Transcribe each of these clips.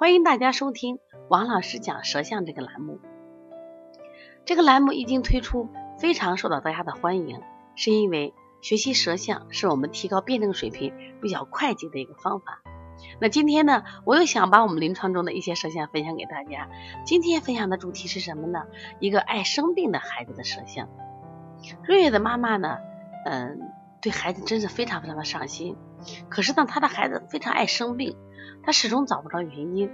欢迎大家收听王老师讲舌象这个栏目。这个栏目一经推出，非常受到大家的欢迎，是因为学习舌象是我们提高辩证水平比较快捷的一个方法。那今天呢，我又想把我们临床中的一些舌象分享给大家。今天分享的主题是什么呢？一个爱生病的孩子的舌象。瑞瑞的妈妈呢，嗯，对孩子真是非常非常的上心。可是呢，她的孩子非常爱生病，他始终找不着原因。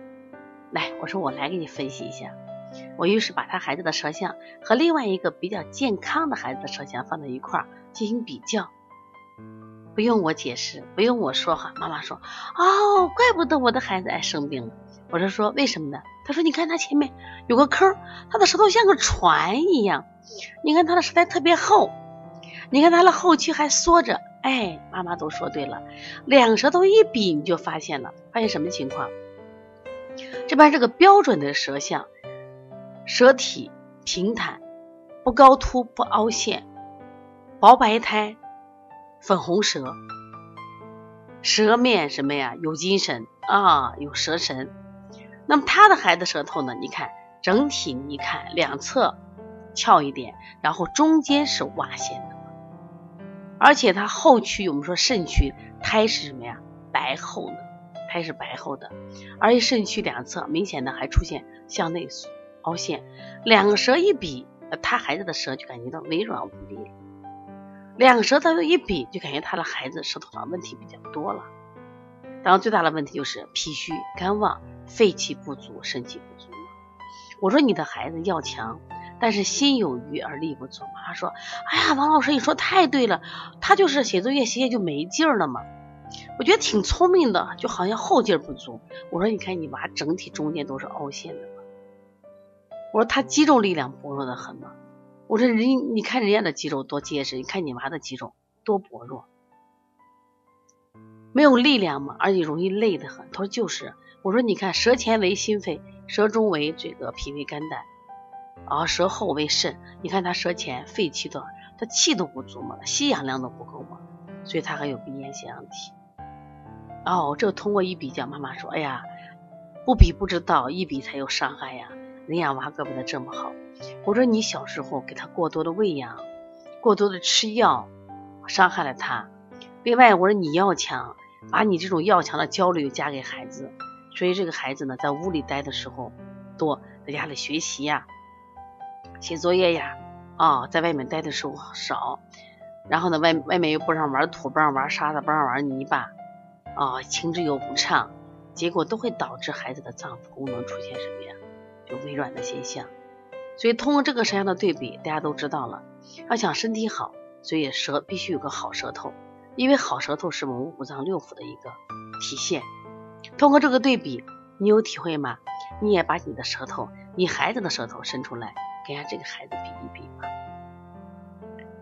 来，我说我来给你分析一下。我于是把他孩子的舌象和另外一个比较健康的孩子的舌象放在一块儿进行比较。不用我解释，不用我说话，妈妈说：“哦，怪不得我的孩子爱生病。”我就说：“为什么呢？”他说：“你看他前面有个坑，他的舌头像个船一样。你看他的舌苔特别厚，你看他的后区还缩着。哎，妈妈都说对了，两舌头一比，你就发现了，发现什么情况？这边是个标准的舌象，舌体平坦，不高凸，不凹陷，薄白苔。”粉红舌，舌面什么呀？有精神啊，有舌神。那么他的孩子舌头呢？你看整体，你看两侧翘一点，然后中间是洼陷，而且他后区，我们说肾区苔是什么呀？白厚的，苔是白厚的，而且肾区两侧明显的还出现向内凹陷。两个舌一比，他孩子的舌就感觉到微软无力。两个舌头一比，就感觉他的孩子舌头上问题比较多了。当然，最大的问题就是脾虚、肝旺、肺气不足、肾气不足。我说你的孩子要强，但是心有余而力不足。他说：“哎呀，王老师，你说太对了，他就是写作业写写就没劲儿了嘛。”我觉得挺聪明的，就好像后劲儿不足。我说：“你看你娃整体中间都是凹陷的。”我说他肌肉力量薄弱的很嘛。我说人，你看人家的肌肉多结实，你看你娃的肌肉多薄弱，没有力量嘛，而且容易累得很。他说就是。我说你看，舌前为心肺，舌中为这个脾胃肝胆，啊，舌后为肾。你看他舌前肺气多？他气都不足嘛，吸氧量都不够嘛，所以他还有鼻炎腺样体。哦，这个通过一比较，妈妈说，哎呀，不比不知道，一比才有伤害呀。人家娃怪不得这么好。我说你小时候给他过多的喂养，过多的吃药，伤害了他。另外，我说你要强，把你这种要强的焦虑加给孩子，所以这个孩子呢，在屋里待的时候多，在家里学习呀，写作业呀，啊，在外面待的时候少。然后呢，外外面又不让玩土，不让玩沙子，不让玩泥巴，啊，情志又不畅，结果都会导致孩子的脏腑功能出现什么呀？就微软的现象。所以通过这个舌象的对比，大家都知道了，要想身体好，所以舌必须有个好舌头，因为好舌头是我们五脏六腑的一个体现。通过这个对比，你有体会吗？你也把你的舌头，你孩子的舌头伸出来，跟下这个孩子比一比嘛。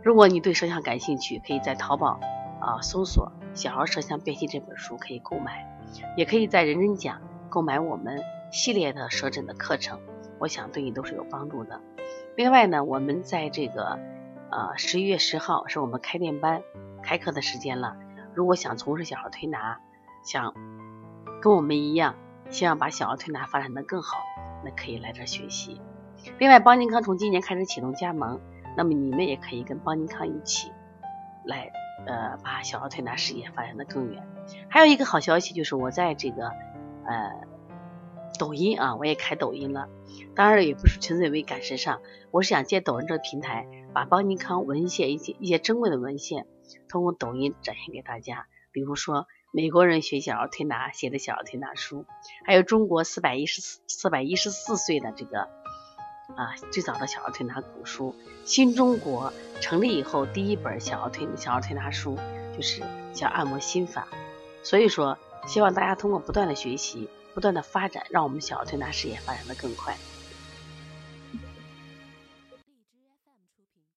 如果你对舌象感兴趣，可以在淘宝啊搜索《小儿舌象辨析》这本书可以购买，也可以在人人讲购买我们系列的舌诊的课程。我想对你都是有帮助的。另外呢，我们在这个呃十一月十号是我们开店班开课的时间了。如果想从事小儿推拿，想跟我们一样，希望把小儿推拿发展的更好，那可以来这学习。另外，邦尼康从今年开始启动加盟，那么你们也可以跟邦尼康一起来呃把小儿推拿事业发展的更远。还有一个好消息就是我在这个呃。抖音啊，我也开抖音了，当然也不是纯粹为赶时尚，我是想借抖音这个平台，把邦尼康文献一些一些珍贵的文献，通过抖音展现给大家。比如说美国人学小儿推拿写的小儿推拿书，还有中国四百一十四四百一十四岁的这个啊最早的小儿推拿古书，新中国成立以后第一本小儿推小儿推拿书就是叫按摩心法。所以说，希望大家通过不断的学习。不断的发展，让我们小儿推拿事业发展的更快。